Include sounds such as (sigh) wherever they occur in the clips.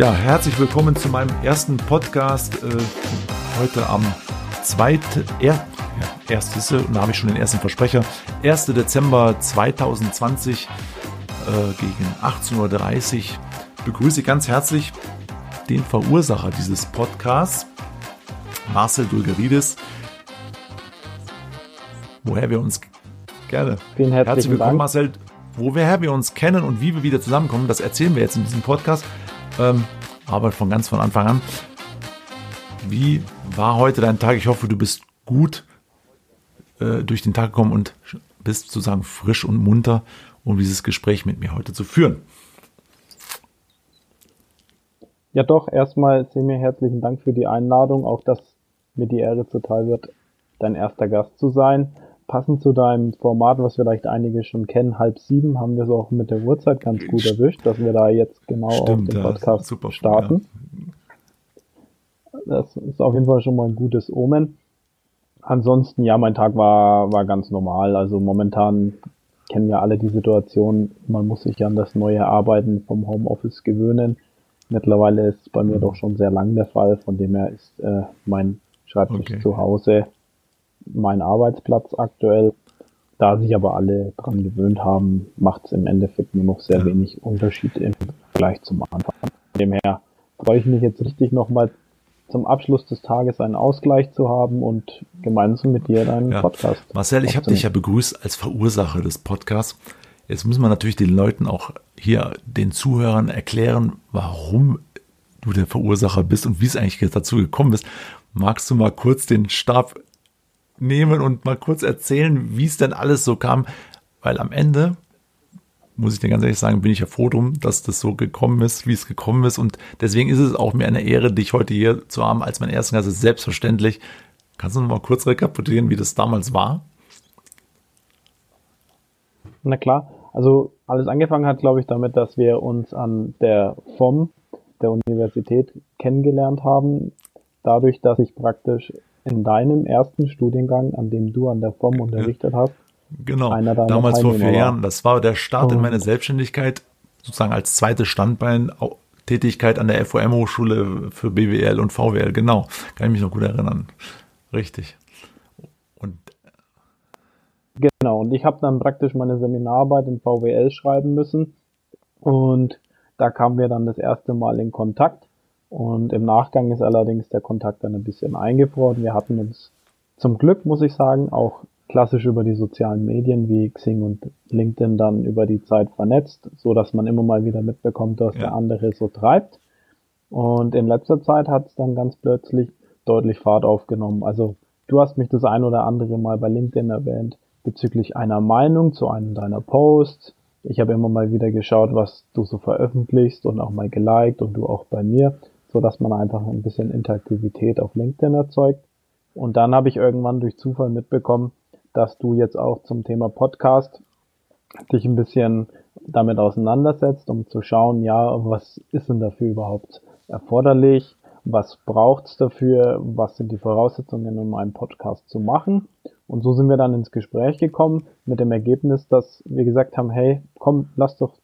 Ja, herzlich willkommen zu meinem ersten Podcast. Äh, heute am 2. Er, ja, erstes, da habe ich schon den ersten Versprecher. 1. Dezember 2020 äh, gegen 18.30 Uhr begrüße ich ganz herzlich den Verursacher dieses Podcasts, Marcel Dulgeridis. Woher wir uns gerne. Vielen herzlichen Herzlich willkommen, Dank. Marcel. Woher wir uns kennen und wie wir wieder zusammenkommen, das erzählen wir jetzt in diesem Podcast. Ähm, aber von ganz von Anfang an. Wie war heute dein Tag? Ich hoffe, du bist gut äh, durch den Tag gekommen und bist sozusagen frisch und munter, um dieses Gespräch mit mir heute zu führen. Ja, doch, erstmal sehr herzlichen Dank für die Einladung, auch dass mir die Ehre zuteil wird, dein erster Gast zu sein passend zu deinem Format, was vielleicht einige schon kennen, halb sieben, haben wir es auch mit der Uhrzeit ganz gut erwischt, dass wir da jetzt genau Stimmt, auf den Podcast starten. Ja. Das ist auf jeden Fall schon mal ein gutes Omen. Ansonsten, ja, mein Tag war, war ganz normal. Also momentan kennen ja alle die Situation, man muss sich an das neue Arbeiten vom Homeoffice gewöhnen. Mittlerweile ist es bei mir mhm. doch schon sehr lang der Fall, von dem her ist äh, mein Schreibtisch okay. zu Hause mein Arbeitsplatz aktuell. Da sich aber alle dran gewöhnt haben, macht es im Endeffekt nur noch sehr ja. wenig Unterschied im Vergleich zum Anfang. Von dem her freue ich mich jetzt richtig nochmal zum Abschluss des Tages einen Ausgleich zu haben und gemeinsam mit dir deinen ja. Podcast. Marcel, ich habe dich ja begrüßt als Verursacher des Podcasts. Jetzt muss man natürlich den Leuten auch hier, den Zuhörern erklären, warum du der Verursacher bist und wie es eigentlich dazu gekommen ist. Magst du mal kurz den Stab nehmen und mal kurz erzählen, wie es denn alles so kam. Weil am Ende, muss ich dir ganz ehrlich sagen, bin ich ja froh drum, dass das so gekommen ist, wie es gekommen ist. Und deswegen ist es auch mir eine Ehre, dich heute hier zu haben als mein ersten Gast. Ist selbstverständlich. Kannst du noch mal kurz rekapitulieren, wie das damals war? Na klar. Also alles angefangen hat, glaube ich, damit, dass wir uns an der FOM der Universität kennengelernt haben. Dadurch, dass ich praktisch in deinem ersten Studiengang, an dem du an der FOM unterrichtet hast. Genau, damals vor vier Jahren. Das war der Start in meine Selbstständigkeit, sozusagen als zweites Standbein, Tätigkeit an der FOM-Hochschule für BWL und VWL. Genau, kann ich mich noch gut erinnern. Richtig. Und genau, und ich habe dann praktisch meine Seminararbeit in VWL schreiben müssen. Und da kamen wir dann das erste Mal in Kontakt. Und im Nachgang ist allerdings der Kontakt dann ein bisschen eingefroren. Wir hatten uns zum Glück, muss ich sagen, auch klassisch über die sozialen Medien wie Xing und LinkedIn dann über die Zeit vernetzt, so dass man immer mal wieder mitbekommt, was ja. der andere so treibt. Und in letzter Zeit hat es dann ganz plötzlich deutlich Fahrt aufgenommen. Also du hast mich das ein oder andere Mal bei LinkedIn erwähnt bezüglich einer Meinung zu einem deiner Posts. Ich habe immer mal wieder geschaut, was du so veröffentlichst und auch mal geliked und du auch bei mir so dass man einfach ein bisschen Interaktivität auf LinkedIn erzeugt. Und dann habe ich irgendwann durch Zufall mitbekommen, dass du jetzt auch zum Thema Podcast dich ein bisschen damit auseinandersetzt, um zu schauen, ja, was ist denn dafür überhaupt erforderlich? Was braucht's dafür? Was sind die Voraussetzungen, um einen Podcast zu machen? Und so sind wir dann ins Gespräch gekommen mit dem Ergebnis, dass wir gesagt haben, hey, komm, lass doch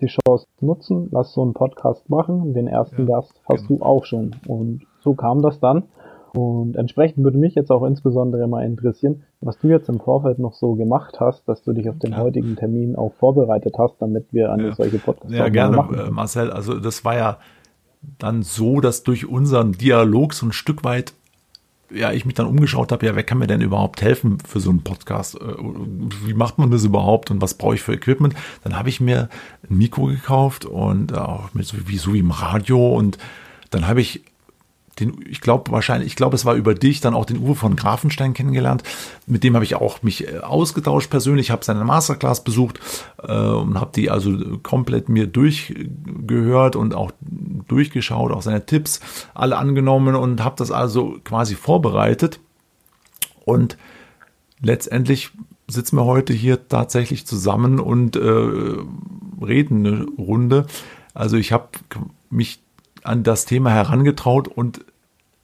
die Chance nutzen, lass so einen Podcast machen. Den ersten ja, Gast hast genau. du auch schon. Und so kam das dann. Und entsprechend würde mich jetzt auch insbesondere mal interessieren, was du jetzt im Vorfeld noch so gemacht hast, dass du dich auf den ja. heutigen Termin auch vorbereitet hast, damit wir eine ja. solche Podcast ja, gerne, machen. Äh, Marcel. Also das war ja dann so, dass durch unseren Dialog so ein Stück weit ja, ich mich dann umgeschaut habe, ja, wer kann mir denn überhaupt helfen für so einen Podcast? Äh, wie macht man das überhaupt und was brauche ich für Equipment? Dann habe ich mir ein Mikro gekauft und auch mit so wie, so wie im Radio und dann habe ich den, ich glaube wahrscheinlich, ich glaube, es war über dich dann auch den Uwe von Grafenstein kennengelernt. Mit dem habe ich auch mich äh, ausgetauscht persönlich, habe seine Masterclass besucht äh, und habe die also komplett mir durchgehört und auch durchgeschaut, auch seine Tipps alle angenommen und habe das also quasi vorbereitet. Und letztendlich sitzen wir heute hier tatsächlich zusammen und äh, reden eine Runde. Also ich habe mich an das Thema herangetraut und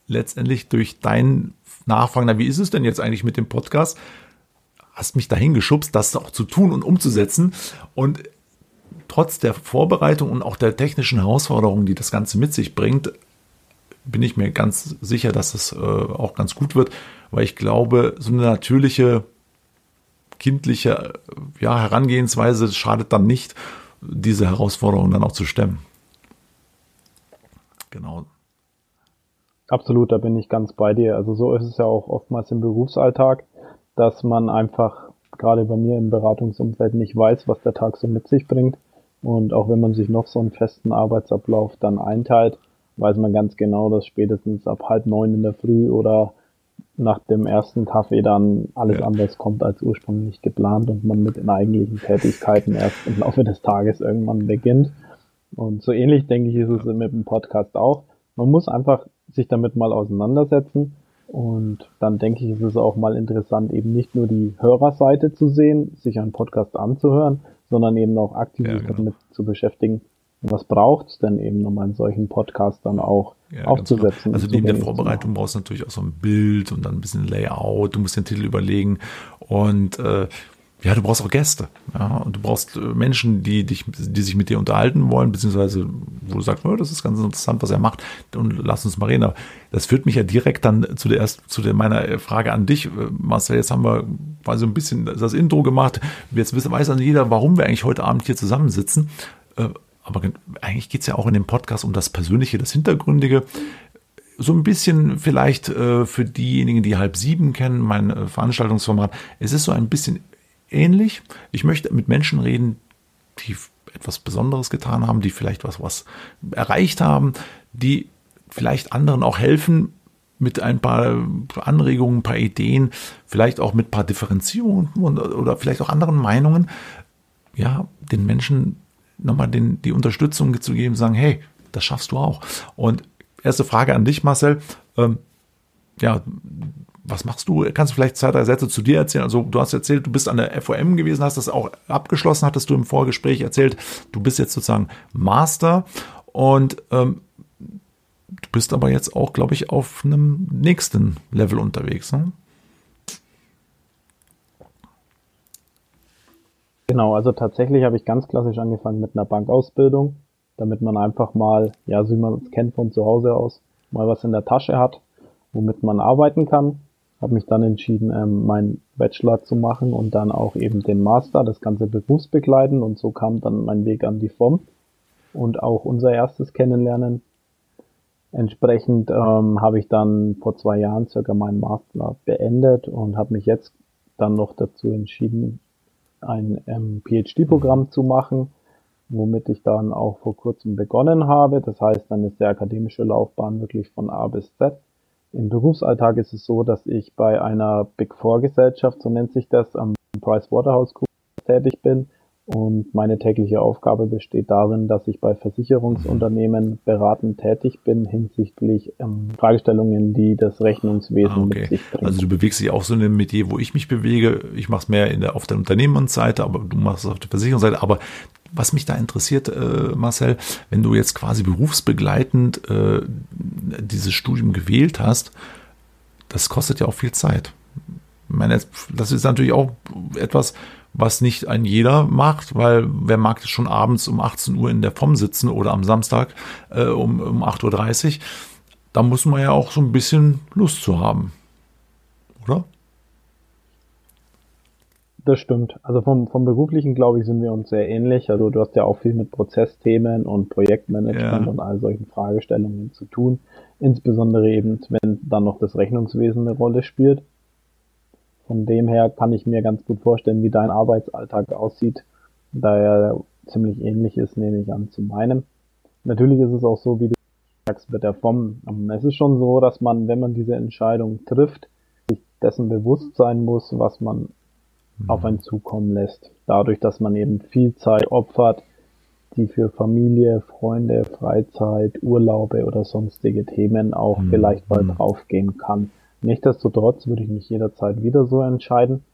letztendlich durch dein Nachfragen, na, wie ist es denn jetzt eigentlich mit dem Podcast? Hast mich dahin geschubst, das auch zu tun und umzusetzen. Und trotz der Vorbereitung und auch der technischen Herausforderungen, die das Ganze mit sich bringt, bin ich mir ganz sicher, dass es äh, auch ganz gut wird, weil ich glaube, so eine natürliche, kindliche ja, Herangehensweise schadet dann nicht, diese Herausforderungen dann auch zu stemmen. Genau. Absolut, da bin ich ganz bei dir. Also so ist es ja auch oftmals im Berufsalltag, dass man einfach gerade bei mir im Beratungsumfeld nicht weiß, was der Tag so mit sich bringt. Und auch wenn man sich noch so einen festen Arbeitsablauf dann einteilt, weiß man ganz genau, dass spätestens ab halb neun in der Früh oder nach dem ersten Kaffee dann alles ja. anders kommt als ursprünglich geplant und man mit den eigentlichen Tätigkeiten (laughs) erst im Laufe des Tages irgendwann beginnt. Und so ähnlich denke ich ist es mit dem Podcast auch. Man muss einfach sich damit mal auseinandersetzen und dann denke ich, ist es auch mal interessant, eben nicht nur die Hörerseite zu sehen, sich einen Podcast anzuhören, sondern eben auch aktiv ja, genau. damit zu beschäftigen, was braucht es denn eben, um einen solchen Podcast dann auch ja, aufzusetzen? Genau. Also neben der Vorbereitung brauchst du natürlich auch so ein Bild und dann ein bisschen Layout, du musst den Titel überlegen und äh, ja, du brauchst auch Gäste. Ja, und du brauchst äh, Menschen, die dich, die sich mit dir unterhalten wollen, beziehungsweise wo du sagst, oh, das ist ganz interessant, was er macht, und lass uns mal reden. Aber das führt mich ja direkt dann zu der erst, zu der meiner Frage an dich, äh, Marcel. Jetzt haben wir quasi so ein bisschen das Intro gemacht. Jetzt weiß dann jeder, warum wir eigentlich heute Abend hier zusammensitzen. Äh, aber eigentlich geht es ja auch in dem Podcast um das Persönliche, das Hintergründige. So ein bisschen vielleicht äh, für diejenigen, die halb sieben kennen, mein äh, Veranstaltungsformat. Es ist so ein bisschen ähnlich. Ich möchte mit Menschen reden, die etwas Besonderes getan haben, die vielleicht was, was erreicht haben, die vielleicht anderen auch helfen mit ein paar Anregungen, ein paar Ideen, vielleicht auch mit ein paar Differenzierungen oder vielleicht auch anderen Meinungen, ja, den Menschen nochmal den, die Unterstützung zu geben, sagen, hey, das schaffst du auch. Und erste Frage an dich, Marcel. Ähm, ja, was machst du? Kannst du vielleicht zwei, drei Sätze zu dir erzählen? Also du hast erzählt, du bist an der FOM gewesen, hast das auch abgeschlossen, hattest du im Vorgespräch erzählt. Du bist jetzt sozusagen Master und ähm, du bist aber jetzt auch, glaube ich, auf einem nächsten Level unterwegs. Ne? Genau, also tatsächlich habe ich ganz klassisch angefangen mit einer Bankausbildung, damit man einfach mal, ja, so wie man es kennt von zu Hause aus, mal was in der Tasche hat, womit man arbeiten kann habe mich dann entschieden, ähm, meinen Bachelor zu machen und dann auch eben den Master, das ganze berufsbegleiten und so kam dann mein Weg an die FOM und auch unser erstes Kennenlernen. Entsprechend ähm, habe ich dann vor zwei Jahren circa meinen Master beendet und habe mich jetzt dann noch dazu entschieden, ein ähm, PhD-Programm zu machen, womit ich dann auch vor kurzem begonnen habe. Das heißt, dann ist der akademische Laufbahn wirklich von A bis Z im Berufsalltag ist es so, dass ich bei einer Big Four Gesellschaft, so nennt sich das, am PricewaterhouseCoopers tätig bin und meine tägliche Aufgabe besteht darin, dass ich bei Versicherungsunternehmen beratend tätig bin hinsichtlich ähm, Fragestellungen, die das Rechnungswesen ah, okay. mit sich bringen. Also du bewegst dich auch so in einem Metier, wo ich mich bewege. Ich mache es mehr in der, auf der Unternehmensseite, aber du machst es auf der Versicherungsseite. Aber was mich da interessiert, äh, Marcel, wenn du jetzt quasi berufsbegleitend äh, dieses Studium gewählt hast, das kostet ja auch viel Zeit. Ich meine, das ist natürlich auch etwas, was nicht ein jeder macht, weil wer mag das schon abends um 18 Uhr in der FOM sitzen oder am Samstag äh, um, um 8.30 Uhr. Da muss man ja auch so ein bisschen Lust zu haben, oder? Das stimmt. Also vom, vom beruflichen, glaube ich, sind wir uns sehr ähnlich. Also du hast ja auch viel mit Prozessthemen und Projektmanagement ja. und all solchen Fragestellungen zu tun. Insbesondere eben, wenn dann noch das Rechnungswesen eine Rolle spielt. Von dem her kann ich mir ganz gut vorstellen, wie dein Arbeitsalltag aussieht, da er ziemlich ähnlich ist, nehme ich an, zu meinem. Natürlich ist es auch so, wie du sagst, mit der FOM. Es ist schon so, dass man, wenn man diese Entscheidung trifft, sich dessen bewusst sein muss, was man mhm. auf einen zukommen lässt. Dadurch, dass man eben viel Zeit opfert, die für Familie, Freunde, Freizeit, Urlaube oder sonstige Themen auch mhm. vielleicht mal mhm. draufgehen kann. Nichtsdestotrotz würde ich mich jederzeit wieder so entscheiden,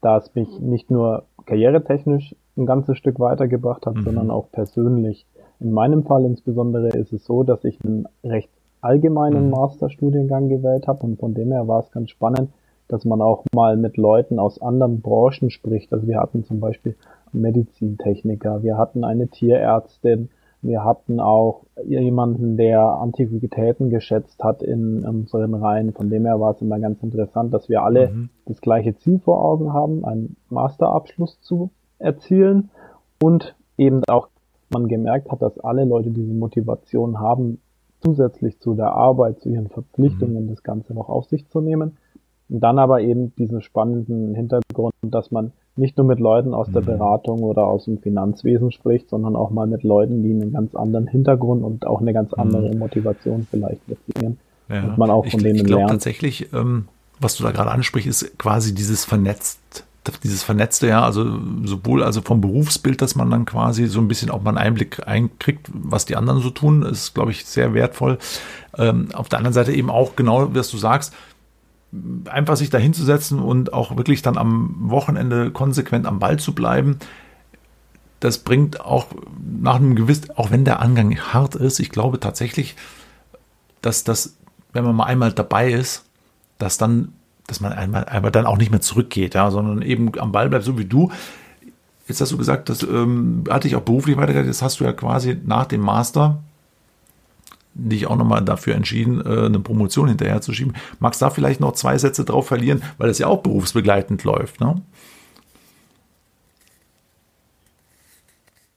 da es mich nicht nur karrieretechnisch ein ganzes Stück weitergebracht hat, mhm. sondern auch persönlich. In meinem Fall insbesondere ist es so, dass ich einen recht allgemeinen mhm. Masterstudiengang gewählt habe und von dem her war es ganz spannend, dass man auch mal mit Leuten aus anderen Branchen spricht. Also wir hatten zum Beispiel Medizintechniker, wir hatten eine Tierärztin, wir hatten auch jemanden, der Antiquitäten geschätzt hat in unseren Reihen. Von dem her war es immer ganz interessant, dass wir alle mhm. das gleiche Ziel vor Augen haben, einen Masterabschluss zu erzielen und eben auch man gemerkt hat, dass alle Leute diese Motivation haben, zusätzlich zu der Arbeit, zu ihren Verpflichtungen, mhm. das Ganze noch auf sich zu nehmen. Und dann aber eben diesen spannenden Hintergrund, dass man nicht nur mit Leuten aus der mhm. Beratung oder aus dem Finanzwesen spricht, sondern auch mal mit Leuten, die einen ganz anderen Hintergrund und auch eine ganz mhm. andere Motivation vielleicht mitbringen. Ja. Und man auch von ich, denen ich glaub, lernt. tatsächlich, ähm, was du da gerade ansprichst, ist quasi dieses vernetzt, dieses vernetzte, ja, also sowohl also vom Berufsbild, dass man dann quasi so ein bisschen auch mal einen Einblick einkriegt, was die anderen so tun, ist, glaube ich, sehr wertvoll. Ähm, auf der anderen Seite eben auch genau, was du sagst, einfach sich da hinzusetzen und auch wirklich dann am Wochenende konsequent am Ball zu bleiben, das bringt auch nach einem gewissen, auch wenn der Angang hart ist, ich glaube tatsächlich, dass das, wenn man mal einmal dabei ist, dass dann, dass man einmal, einmal dann auch nicht mehr zurückgeht, ja, sondern eben am Ball bleibt, so wie du. Jetzt hast du gesagt, das ähm, hatte ich auch beruflich weitergegangen, das hast du ja quasi nach dem Master dich auch nochmal dafür entschieden, äh, eine Promotion hinterherzuschieben. Magst da vielleicht noch zwei Sätze drauf verlieren, weil das ja auch berufsbegleitend läuft, ne?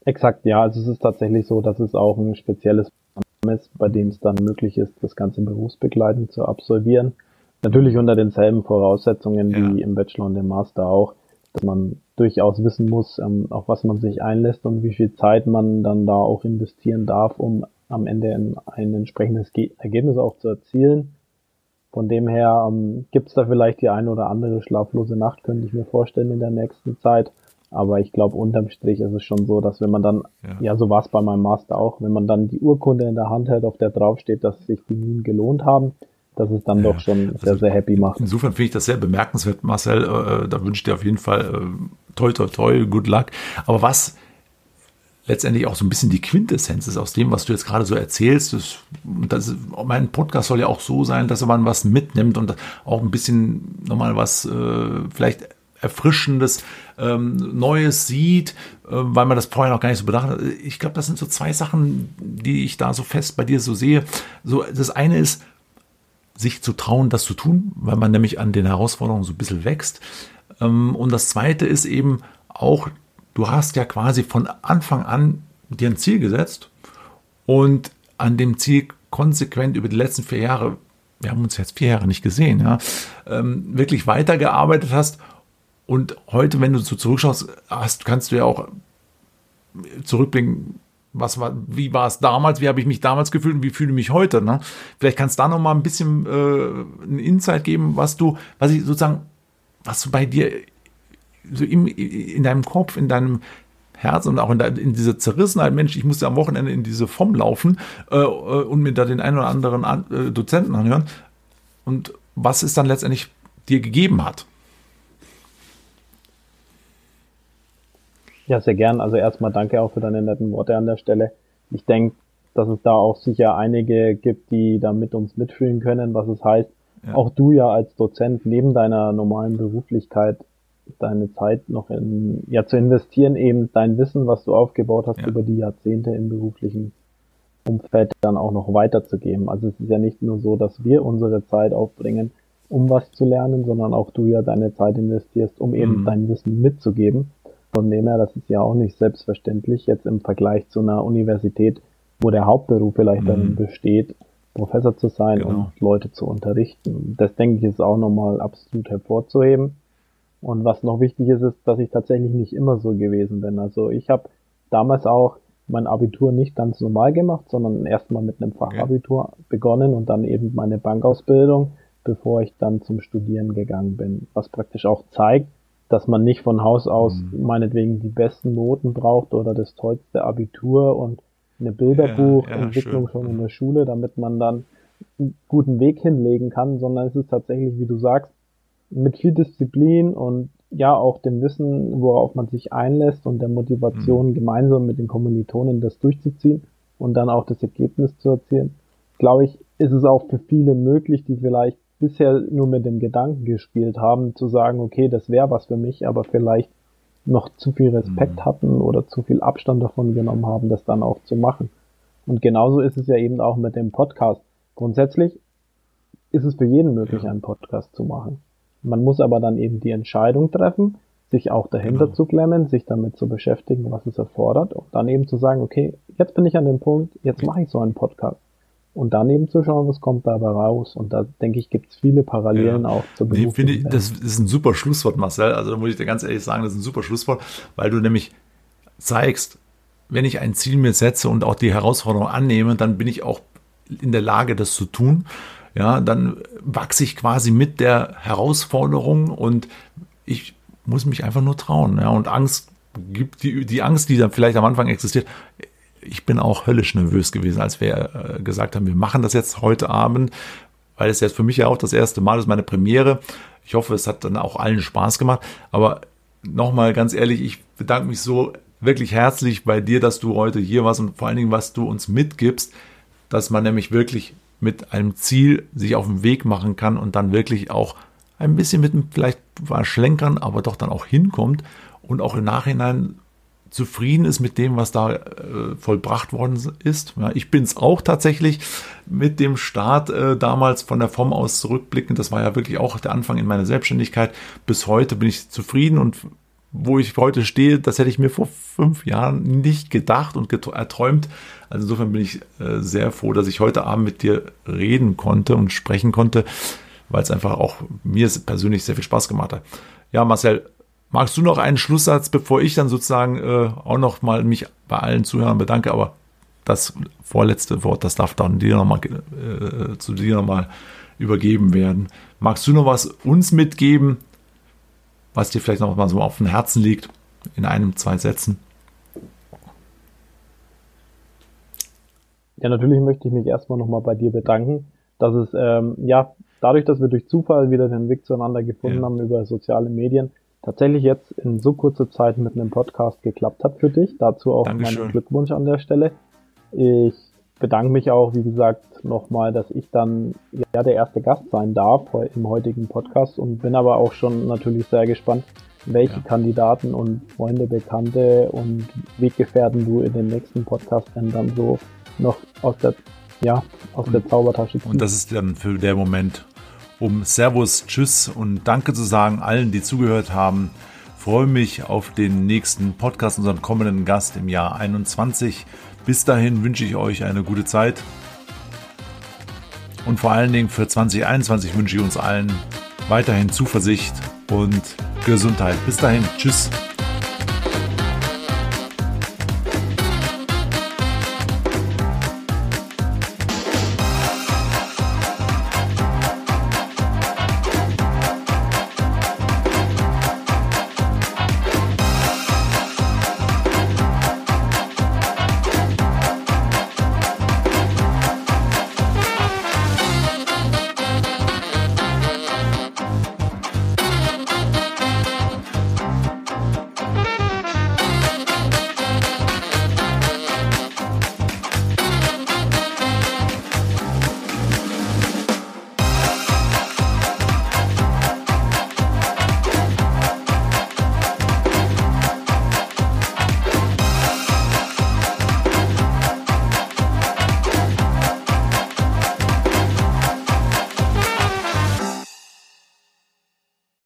Exakt, ja. Also es ist tatsächlich so, dass es auch ein spezielles Programm ist, bei dem es dann möglich ist, das Ganze berufsbegleitend zu absolvieren. Natürlich unter denselben Voraussetzungen ja. wie im Bachelor und im Master auch, dass man durchaus wissen muss, ähm, auf was man sich einlässt und wie viel Zeit man dann da auch investieren darf, um am Ende ein, entsprechendes Ergebnis auch zu erzielen. Von dem her ähm, gibt es da vielleicht die eine oder andere schlaflose Nacht, könnte ich mir vorstellen in der nächsten Zeit. Aber ich glaube, unterm Strich ist es schon so, dass wenn man dann, ja, ja so war es bei meinem Master auch, wenn man dann die Urkunde in der Hand hält, auf der draufsteht, dass sich die Mühen gelohnt haben, dass es dann ja, doch schon also sehr, sehr happy macht. Insofern finde ich das sehr bemerkenswert, Marcel. Äh, äh da wünsche ich dir auf jeden Fall äh, toi, toi, toi, good luck. Aber was letztendlich auch so ein bisschen die Quintessenz ist aus dem, was du jetzt gerade so erzählst. Das, das, mein Podcast soll ja auch so sein, dass man was mitnimmt und auch ein bisschen nochmal was äh, vielleicht Erfrischendes, ähm, Neues sieht, äh, weil man das vorher noch gar nicht so bedacht hat. Ich glaube, das sind so zwei Sachen, die ich da so fest bei dir so sehe. So, das eine ist, sich zu trauen, das zu tun, weil man nämlich an den Herausforderungen so ein bisschen wächst. Ähm, und das zweite ist eben auch du hast ja quasi von Anfang an dir ein Ziel gesetzt und an dem Ziel konsequent über die letzten vier Jahre, wir haben uns jetzt vier Jahre nicht gesehen, ja, ähm, wirklich weitergearbeitet hast. Und heute, wenn du so zurückschaust, hast, kannst du ja auch zurückblicken, was war, wie war es damals, wie habe ich mich damals gefühlt und wie fühle ich mich heute. Ne? Vielleicht kannst du da noch mal ein bisschen äh, einen Insight geben, was du, was ich sozusagen, was du bei dir so im, in deinem Kopf, in deinem Herz und auch in, in dieser Zerrissenheit, Mensch, ich musste am Wochenende in diese Form laufen äh, äh, und mir da den einen oder anderen an, äh, Dozenten anhören. Und was es dann letztendlich dir gegeben hat. Ja, sehr gern. Also erstmal danke auch für deine netten Worte an der Stelle. Ich denke, dass es da auch sicher einige gibt, die da mit uns mitfühlen können, was es heißt, ja. auch du ja als Dozent neben deiner normalen Beruflichkeit deine Zeit noch in, ja, zu investieren, eben dein Wissen, was du aufgebaut hast ja. über die Jahrzehnte im beruflichen Umfeld dann auch noch weiterzugeben. Also es ist ja nicht nur so, dass wir unsere Zeit aufbringen, um was zu lernen, sondern auch du ja deine Zeit investierst, um eben mhm. dein Wissen mitzugeben. Von dem her, das ist ja auch nicht selbstverständlich jetzt im Vergleich zu einer Universität, wo der Hauptberuf vielleicht mhm. dann besteht, Professor zu sein genau. und Leute zu unterrichten. Das denke ich ist auch nochmal absolut hervorzuheben. Und was noch wichtig ist, ist, dass ich tatsächlich nicht immer so gewesen bin. Also ich habe damals auch mein Abitur nicht ganz normal gemacht, sondern erstmal mit einem Fachabitur okay. begonnen und dann eben meine Bankausbildung, bevor ich dann zum Studieren gegangen bin. Was praktisch auch zeigt, dass man nicht von Haus aus mhm. meinetwegen die besten Noten braucht oder das tollste Abitur und eine Bilderbuchentwicklung ja, ja, schon in der Schule, damit man dann einen guten Weg hinlegen kann, sondern es ist tatsächlich, wie du sagst, mit viel Disziplin und ja auch dem Wissen, worauf man sich einlässt und der Motivation, mhm. gemeinsam mit den Kommilitonen das durchzuziehen und dann auch das Ergebnis zu erzielen, glaube ich, ist es auch für viele möglich, die vielleicht bisher nur mit dem Gedanken gespielt haben, zu sagen, okay, das wäre was für mich, aber vielleicht noch zu viel Respekt mhm. hatten oder zu viel Abstand davon genommen haben, das dann auch zu machen. Und genauso ist es ja eben auch mit dem Podcast. Grundsätzlich ist es für jeden möglich, ja. einen Podcast zu machen. Man muss aber dann eben die Entscheidung treffen, sich auch dahinter genau. zu klemmen, sich damit zu beschäftigen, was es erfordert und dann eben zu sagen, okay, jetzt bin ich an dem Punkt, jetzt mache ich so einen Podcast. Und dann eben zu schauen, was kommt dabei raus. Und da denke ich, gibt es viele Parallelen ja. auch zu nee, finde ich, Das ist ein super Schlusswort, Marcel. Also da muss ich dir ganz ehrlich sagen, das ist ein super Schlusswort, weil du nämlich zeigst, wenn ich ein Ziel mir setze und auch die Herausforderung annehme, dann bin ich auch in der Lage, das zu tun. Ja, dann wachse ich quasi mit der Herausforderung und ich muss mich einfach nur trauen. Ja, und Angst gibt die, die Angst, die dann vielleicht am Anfang existiert. Ich bin auch höllisch nervös gewesen, als wir äh, gesagt haben, wir machen das jetzt heute Abend, weil es jetzt für mich ja auch das erste Mal ist, meine Premiere. Ich hoffe, es hat dann auch allen Spaß gemacht. Aber nochmal ganz ehrlich, ich bedanke mich so wirklich herzlich bei dir, dass du heute hier warst und vor allen Dingen, was du uns mitgibst, dass man nämlich wirklich mit einem Ziel sich auf den Weg machen kann und dann wirklich auch ein bisschen mit einem vielleicht Schlenkern, aber doch dann auch hinkommt und auch im Nachhinein zufrieden ist mit dem, was da äh, vollbracht worden ist. Ja, ich bin es auch tatsächlich mit dem Start äh, damals von der Form aus zurückblickend. Das war ja wirklich auch der Anfang in meiner Selbstständigkeit. Bis heute bin ich zufrieden und wo ich heute stehe, das hätte ich mir vor fünf Jahren nicht gedacht und erträumt. Also insofern bin ich äh, sehr froh, dass ich heute Abend mit dir reden konnte und sprechen konnte, weil es einfach auch mir persönlich sehr viel Spaß gemacht hat. Ja, Marcel, magst du noch einen Schlusssatz, bevor ich dann sozusagen äh, auch noch mal mich bei allen Zuhörern bedanke, aber das vorletzte Wort, das darf dann dir noch mal, äh, zu dir nochmal übergeben werden. Magst du noch was uns mitgeben, was dir vielleicht noch mal so auf dem Herzen liegt, in einem, zwei Sätzen? Ja, natürlich möchte ich mich erstmal nochmal bei dir bedanken, dass es, ähm, ja, dadurch, dass wir durch Zufall wieder den Weg zueinander gefunden ja. haben über soziale Medien, tatsächlich jetzt in so kurzer Zeit mit einem Podcast geklappt hat für dich. Dazu auch Dankeschön. meinen Glückwunsch an der Stelle. Ich bedanke mich auch, wie gesagt, nochmal, dass ich dann ja der erste Gast sein darf im heutigen Podcast und bin aber auch schon natürlich sehr gespannt, welche ja. Kandidaten und Freunde, Bekannte und Weggefährten du in den nächsten Podcast dann so noch aus der, ja, aus und, der Zaubertasche ziehst. Und das ist dann für der Moment, um Servus, Tschüss und Danke zu sagen allen, die zugehört haben. Freue mich auf den nächsten Podcast, unseren kommenden Gast im Jahr 21. Bis dahin wünsche ich euch eine gute Zeit. Und vor allen Dingen für 2021 wünsche ich uns allen weiterhin Zuversicht und Gesundheit. Bis dahin. Tschüss.